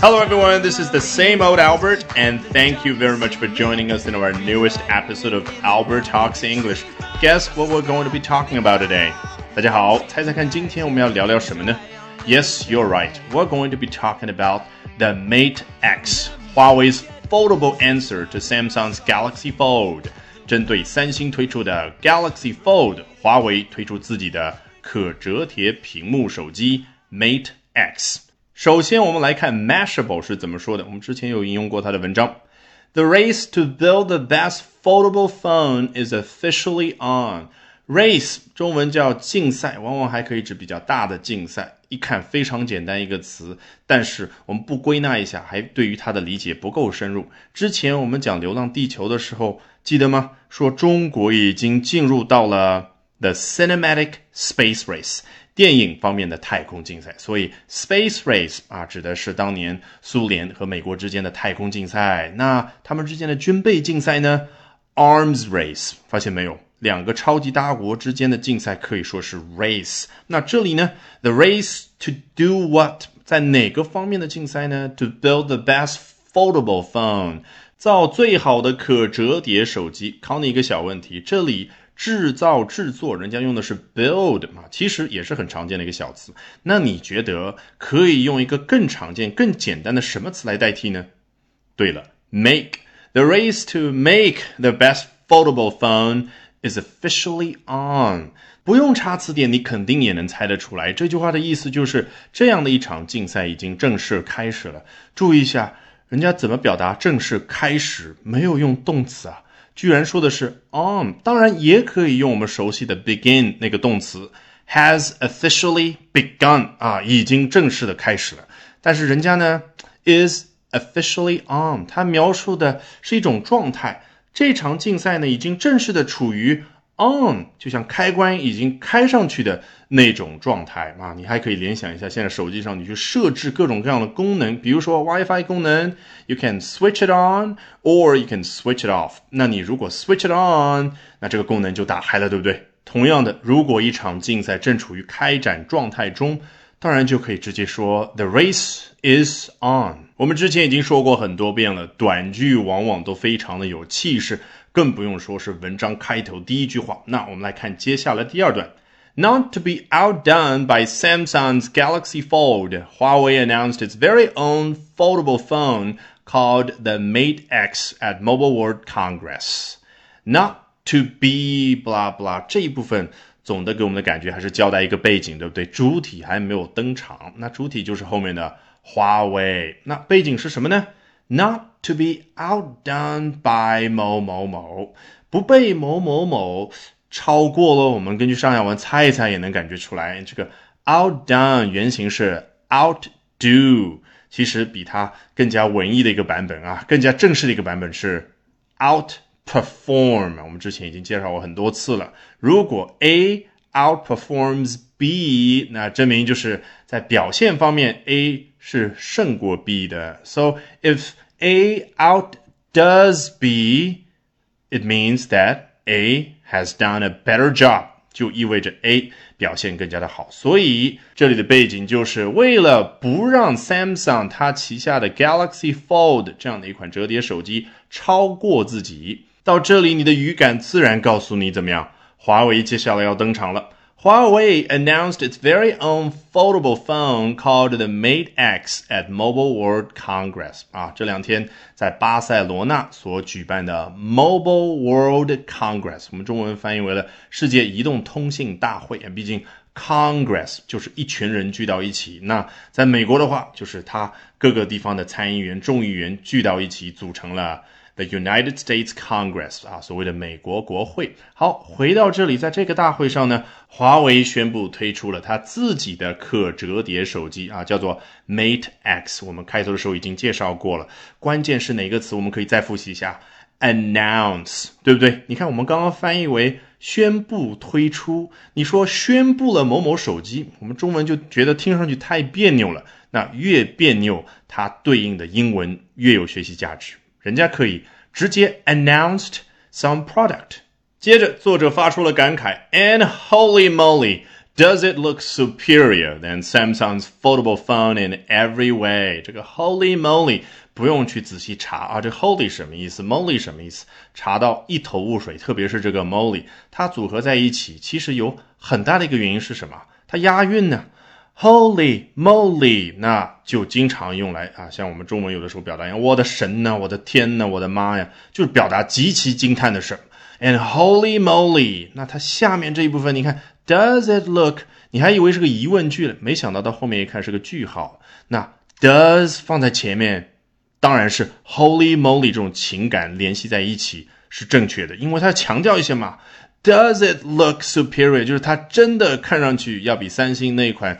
Hello, everyone. This is the same old Albert, and thank you very much for joining us in our newest episode of Albert Talks English. Guess what we're going to be talking about today? 大家好，猜猜看，今天我们要聊聊什么呢？Yes, you're right. We're going to be talking about the Mate X, Huawei's foldable answer to Samsung's Galaxy Fold. 针对三星推出的 Galaxy Fold，华为推出自己的可折叠屏幕手机 Mate X。首先，我们来看 Mashable 是怎么说的。我们之前有引用过他的文章。The race to build the best foldable phone is officially on. Race 中文叫竞赛，往往还可以指比较大的竞赛。一看非常简单一个词，但是我们不归纳一下，还对于它的理解不够深入。之前我们讲《流浪地球》的时候，记得吗？说中国已经进入到了 the cinematic space race。电影方面的太空竞赛，所以 space race 啊，指的是当年苏联和美国之间的太空竞赛。那他们之间的军备竞赛呢？arms race，发现没有？两个超级大国之间的竞赛可以说是 race。那这里呢？the race to do what？在哪个方面的竞赛呢？to build the best foldable phone，造最好的可折叠手机。考你一个小问题，这里。制造制作，人家用的是 build 嘛，其实也是很常见的一个小词。那你觉得可以用一个更常见、更简单的什么词来代替呢？对了，make the race to make the best foldable phone is officially on。不用查词典，你肯定也能猜得出来。这句话的意思就是，这样的一场竞赛已经正式开始了。注意一下，人家怎么表达正式开始，没有用动词啊。居然说的是 on，当然也可以用我们熟悉的 begin 那个动词 has officially begun 啊，已经正式的开始了。但是人家呢 is officially on，它描述的是一种状态。这场竞赛呢已经正式的处于。On 就像开关已经开上去的那种状态啊，你还可以联想一下，现在手机上你去设置各种各样的功能，比如说 WiFi 功能，you can switch it on or you can switch it off。那你如果 switch it on，那这个功能就打开了，对不对？同样的，如果一场竞赛正处于开展状态中，当然就可以直接说 the race is on。我们之前已经说过很多遍了，短句往往都非常的有气势。更不用说是文章开头第一句话。那我们来看接下来第二段。Not to be outdone by Samsung's Galaxy Fold, Huawei announced its very own foldable phone called the Mate X at Mobile World Congress. Not to be blah blah 这一部分总的给我们的感觉还是交代一个背景，对不对？主体还没有登场，那主体就是后面的华为。那背景是什么呢 ？Not to be outdone by 某某某，不被某某某超过了。我们根据上下文猜一猜，也能感觉出来，这个 outdone 原型是 outdo，其实比它更加文艺的一个版本啊，更加正式的一个版本是 outperform。我们之前已经介绍过很多次了。如果 A outperforms B，那证明就是在表现方面 A。是胜过 B 的。So if A outdoes B, it means that A has done a better job，就意味着 A 表现更加的好。所以这里的背景就是为了不让 Samsung 它旗下的 Galaxy Fold 这样的一款折叠手机超过自己。到这里，你的语感自然告诉你怎么样， 华为接下来要登场了。Huawei announced its very own foldable phone called the Mate X at Mobile World Congress 啊，这两天在巴塞罗那所举办的 Mobile World Congress，我们中文翻译为了世界移动通信大会啊，毕竟 Congress 就是一群人聚到一起，那在美国的话，就是它各个地方的参议员、众议员聚到一起，组成了。The United States Congress 啊，所谓的美国国会。好，回到这里，在这个大会上呢，华为宣布推出了它自己的可折叠手机啊，叫做 Mate X。我们开头的时候已经介绍过了，关键是哪个词？我们可以再复习一下，announce，对不对？你看，我们刚刚翻译为宣布推出，你说宣布了某某手机，我们中文就觉得听上去太别扭了。那越别扭，它对应的英文越有学习价值。人家可以直接 announced some product。接着，作者发出了感慨：“And holy moly, Does it look superior than Samsung's foldable phone in every way？这个 Holy moly，不用去仔细查啊，这 Holy 什么意思？Moly 什么意思？查到一头雾水。特别是这个 Moly，它组合在一起，其实有很大的一个原因是什么？它押韵呢。Holy moly，那就经常用来啊，像我们中文有的时候表达一样，我的神呐，我的天呐，我的妈呀，就是表达极其惊叹的事 And holy moly，那它下面这一部分，你看，Does it look？你还以为是个疑问句了，没想到到后面一看是个句号。那 Does 放在前面，当然是 holy moly 这种情感联系在一起是正确的，因为它强调一些嘛。Does it look superior？就是它真的看上去要比三星那款。